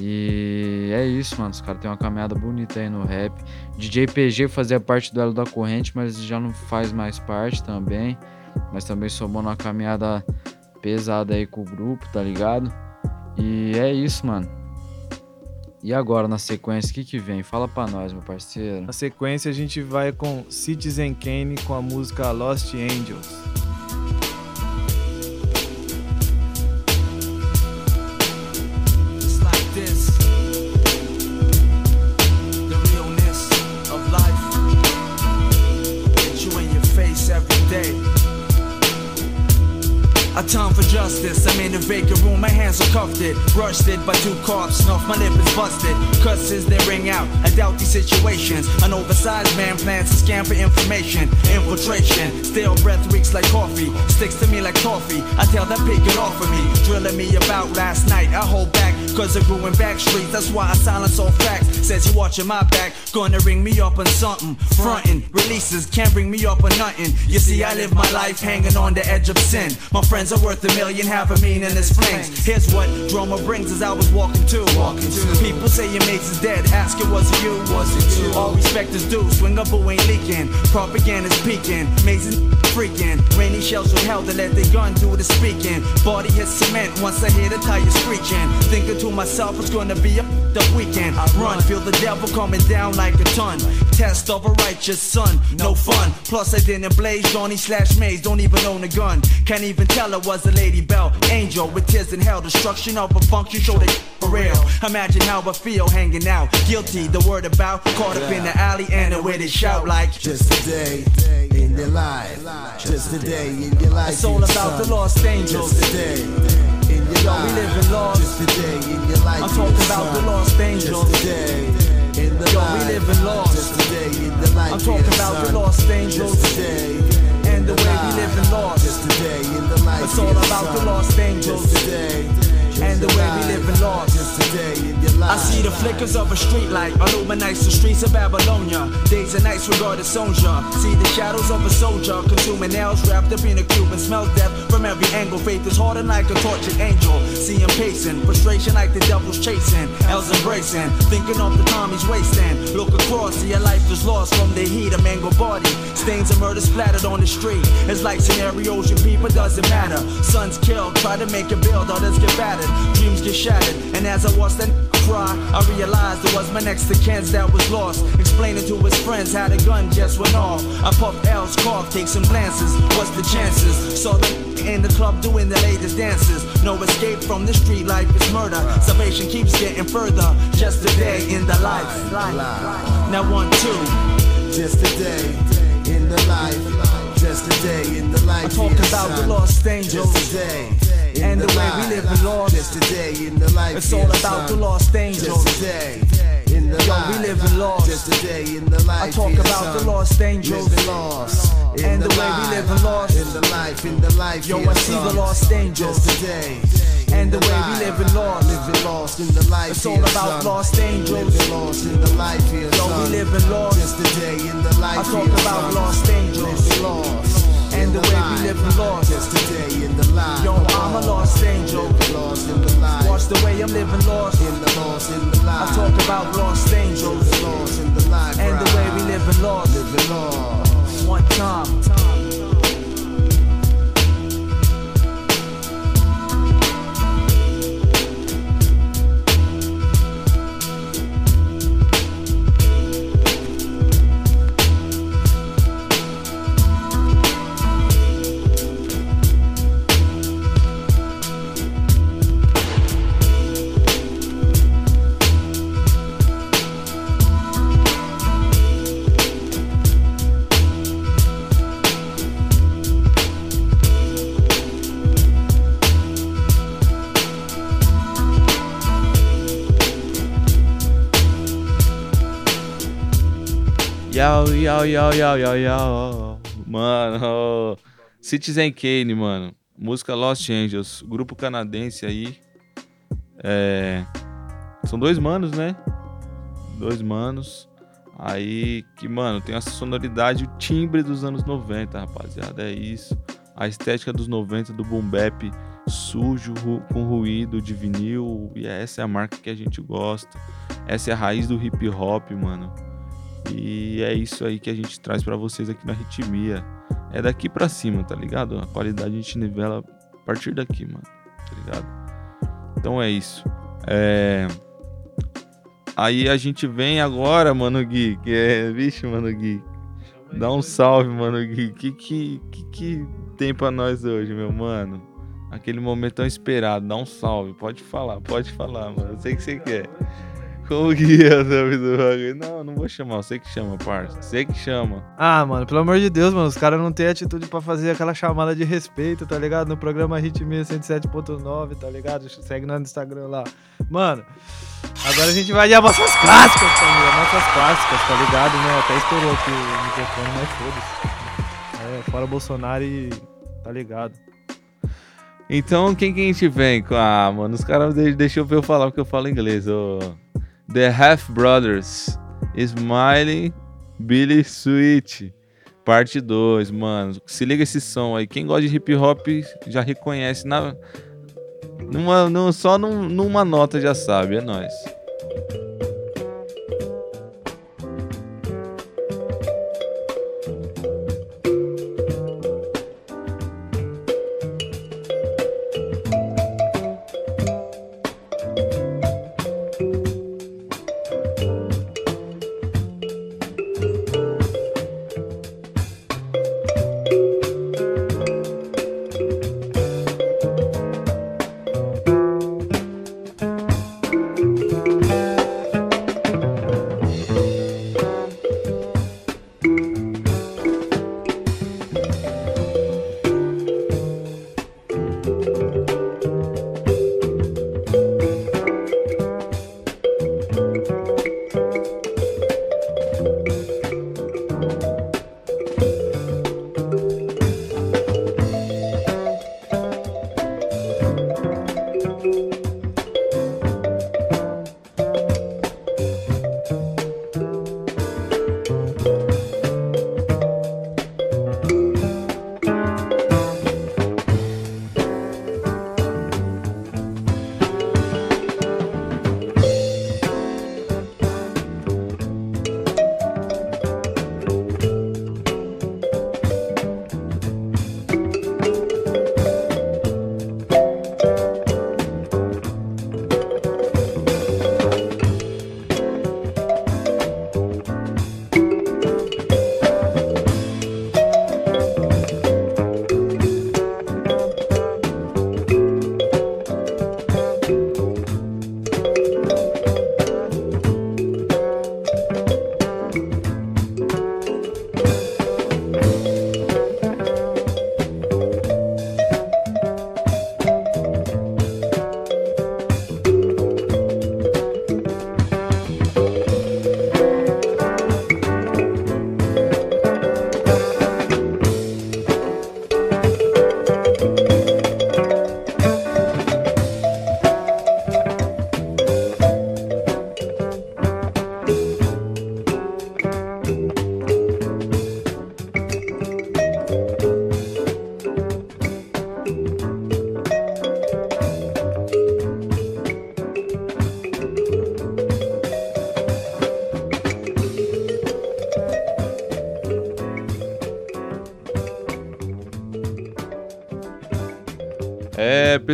E é isso, mano. Os caras têm uma caminhada bonita aí no rap. DJ PG fazia parte do Elo da Corrente, mas já não faz mais parte também. Mas também somou numa caminhada pesada aí com o grupo, tá ligado? E é isso, mano. E agora, na sequência, o que que vem? Fala pra nós, meu parceiro. Na sequência a gente vai com Citizen Kane com a música Lost Angels. Time for justice. I'm in a vacant room, my hands are cuffed it. Rushed it by two cops, snuff, my lip is busted. Cusses they ring out. I doubt these situations. An oversized man plans to scam for information. Infiltration. Stale breath reeks like coffee. Sticks to me like toffee. I tell that pig get off of me. Me about last night. I hold back. Cause of growing back streets. That's why I silence all facts. Says you watching my back. Gonna ring me up on something. Frontin'. Releases can't bring me up on nothing. You see, I live my life hanging on the edge of sin. My friends are worth a million, have a meaningless flings. Here's what drama brings as I was walking to. People say your mates is dead. Ask it, was it you? Was it you? All respect is due. Swing up, ain't leaking. Propaganda's peaking. Amazing freaking. Rainy shells from hell to let the gun do the speaking. Body hits cement once I hear the tires screeching. Thinking to myself, it's gonna be a the weekend. I run, feel the devil coming down like a ton. Test of a righteous son, no fun. Plus I didn't blaze Johnny slash Maze, don't even own a gun. Can't even tell it was a Lady Bell angel with tears in hell. Destruction of a function, show they for real. Imagine how I feel hanging out, guilty. The word about caught up in the alley and the way they shout like Just a day in your life. Just a day in your life. It's all about the lost angels. Just a day in your Yo, life. we living lost. Just a day in your life. I'm talking about the lost angels. Just a day in the Yo, life. we living lost. Just a about the son. lost angels Just today. and the way we live in lost. Just today in the life. It's all of your about the son. lost angels Just today. And the way we live in lost. Just today in your life. I see the flickers of a streetlight illuminates the streets of Babylonia. Days and nights regarded soldier. See the shadows of a soldier consuming nails wrapped up in a cube and smells death from every angle. Faith is hardened like a tortured angel. See him pacing, frustration like the devil's chasing. L's embracing, thinking of the time he's wasting. Look across, see a life is lost from the heat of mangled body. Stains of murder splattered on the street. It's like scenarios you people doesn't matter. Sons killed, try to make a build, others get battered. Dreams get shattered, and as I watched that cry, I realized it was my next of kin that was lost. Explaining to his friends how the gun just went off. I puffed L's cough, take some glances. What's the chances? Saw them in the club doing the latest dances. No escape from the street life is murder. Salvation keeps getting further. Just a day in the life. Now one, two. Just a day in the life. Just a day in the life. I talk about the lost angels Just a day and the way we live in lost. Just a day in the life. It's all about the lost angels. Just a day in the Yo, we live in lost. Just a day in the life. I talk about the lost angels lost. and the way we live in lost. In the life, in the life. Yo, I see the lost angels Just a day. and the way we live in lost. Living lost in the life. It's all about son. lost angels. Living lost in the life. your Yo, we live in lost. Just a day in the life. I talk about son. lost angels Living lost. And the way we live in lost. Just in the. Yo, I'm a lost angel. Lost in the. Watch the way I'm living lost. In the lost in the. I talk about lost angels lost in the and the way we live in lost. Living lost. One time. Yau, yau, yau, yau, yau, yau. Mano, Citizen Kane, mano. Música Lost Angels. Grupo canadense aí. É... São dois manos, né? Dois manos. Aí que, mano, tem essa sonoridade, o timbre dos anos 90, rapaziada. É isso. A estética dos 90 do boom bap sujo, ru- com ruído de vinil. E essa é a marca que a gente gosta. Essa é a raiz do hip hop, mano. E é isso aí que a gente traz pra vocês aqui na Ritmia. É daqui pra cima, tá ligado? A qualidade a gente nivela a partir daqui, mano. Tá ligado? Então é isso. É... Aí a gente vem agora, mano Gui, que é. Vixe, mano Gui. Dá um salve, mano Gui. Que que, que que tem pra nós hoje, meu mano? Aquele momento tão esperado. Dá um salve. Pode falar, pode falar, mano. Eu sei que você quer. Como que é o nome do bagulho? Não, não vou chamar. Você que chama, parça. Você que chama. Ah, mano, pelo amor de Deus, mano, os caras não têm atitude pra fazer aquela chamada de respeito, tá ligado? No programa Ritmia 107.9, tá ligado? Segue nós no Instagram lá. Mano, agora a gente vai de nossas clássicas, família. Nossas clássicas, tá ligado, né? Até estourou aqui o microfone, mas foda-se. É, fora Bolsonaro e tá ligado. Então, quem que a gente vem? com- Ah, mano, os caras de- deixam eu falar porque eu falo inglês. ô. The Half Brothers, Smiley, Billy Sweet, parte 2, mano. Se liga esse som aí. Quem gosta de hip hop já reconhece na numa, num- só num- numa nota já sabe, é nóis.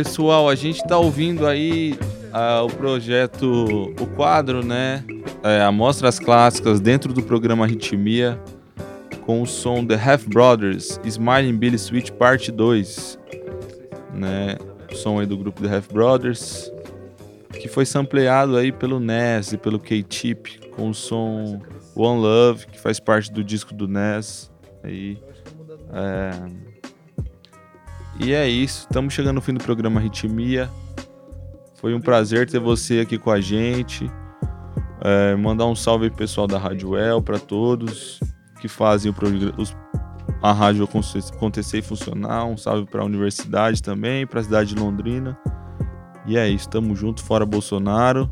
Pessoal, a gente tá ouvindo aí ah, o projeto, o quadro, né? É, Amostras Clássicas dentro do programa Ritmia, com o som The Half Brothers, Smiling Billy Switch Parte 2, né? O som aí do grupo The Half Brothers, que foi sampleado aí pelo Ness e pelo K-Tip, com o som One Love, que faz parte do disco do Ness. Aí, é... E é isso, estamos chegando no fim do programa Ritmia. Foi um prazer ter você aqui com a gente. É, mandar um salve pro pessoal da Rádio El, para todos que fazem os, a rádio acontecer e funcionar. Um salve para a universidade também, para a cidade de Londrina. E é isso, tamo junto, fora Bolsonaro.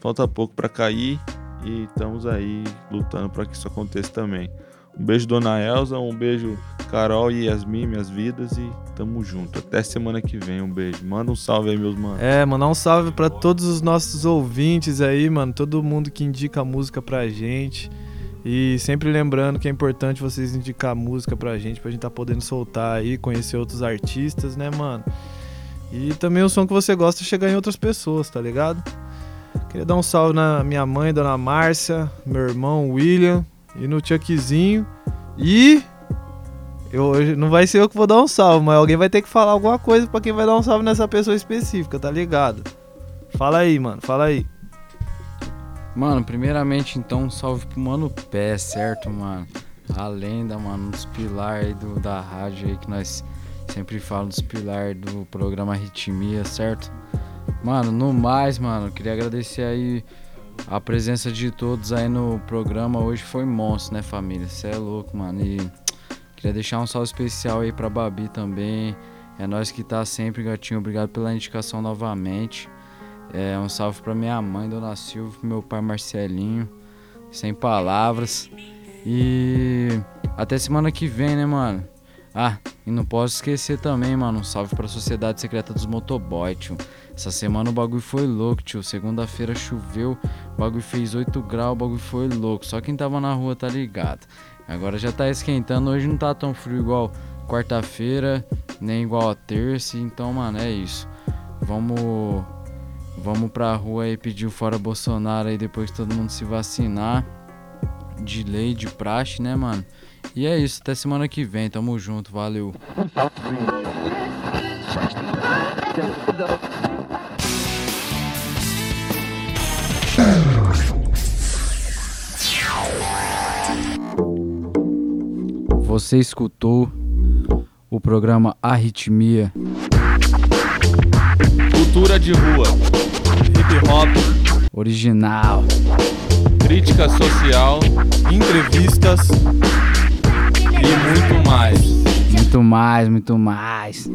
Falta pouco para cair e estamos aí lutando para que isso aconteça também. Um beijo, dona Elza, um beijo, Carol e Yasmin, minhas vidas, e tamo junto. Até semana que vem, um beijo. Manda um salve aí, meus manos. É, mandar um salve para todos os nossos ouvintes aí, mano. Todo mundo que indica música pra gente. E sempre lembrando que é importante vocês indicar música pra gente, pra gente tá podendo soltar aí, conhecer outros artistas, né, mano? E também o som que você gosta chegar em outras pessoas, tá ligado? Queria dar um salve na minha mãe, Dona Márcia, meu irmão William e no Chuckzinho. E eu, não vai ser eu que vou dar um salve, mas alguém vai ter que falar alguma coisa para quem vai dar um salve nessa pessoa específica, tá ligado? Fala aí, mano, fala aí. Mano, primeiramente então um salve pro Mano Pé, certo, mano? A lenda, mano, dos pilares do, da rádio aí que nós sempre falamos dos pilares do programa Ritmia, certo? Mano, no mais, mano, queria agradecer aí a presença de todos aí no programa. Hoje foi monstro, né, família? Você é louco, mano. E queria deixar um salve especial aí pra Babi também. É nós que tá sempre, gatinho. Obrigado pela indicação novamente. É um salve pra minha mãe, Dona Silva, pro meu pai Marcelinho. Sem palavras. E até semana que vem, né, mano? Ah, e não posso esquecer também, mano. Um salve pra Sociedade Secreta dos Motoboy, tio. Essa semana o bagulho foi louco, tio. Segunda-feira choveu, o bagulho fez 8 graus, o bagulho foi louco. Só quem tava na rua tá ligado. Agora já tá esquentando, hoje não tá tão frio igual quarta-feira, nem igual a terça. Então, mano, é isso. Vamos. Vamos pra rua aí pedir o fora Bolsonaro aí depois que todo mundo se vacinar. De lei, de praxe, né, mano? E é isso, até semana que vem, tamo junto, valeu. [laughs] Você escutou o programa Arritmia. Cultura de rua, hip hop, original, crítica social, entrevistas e muito mais. Muito mais, muito mais.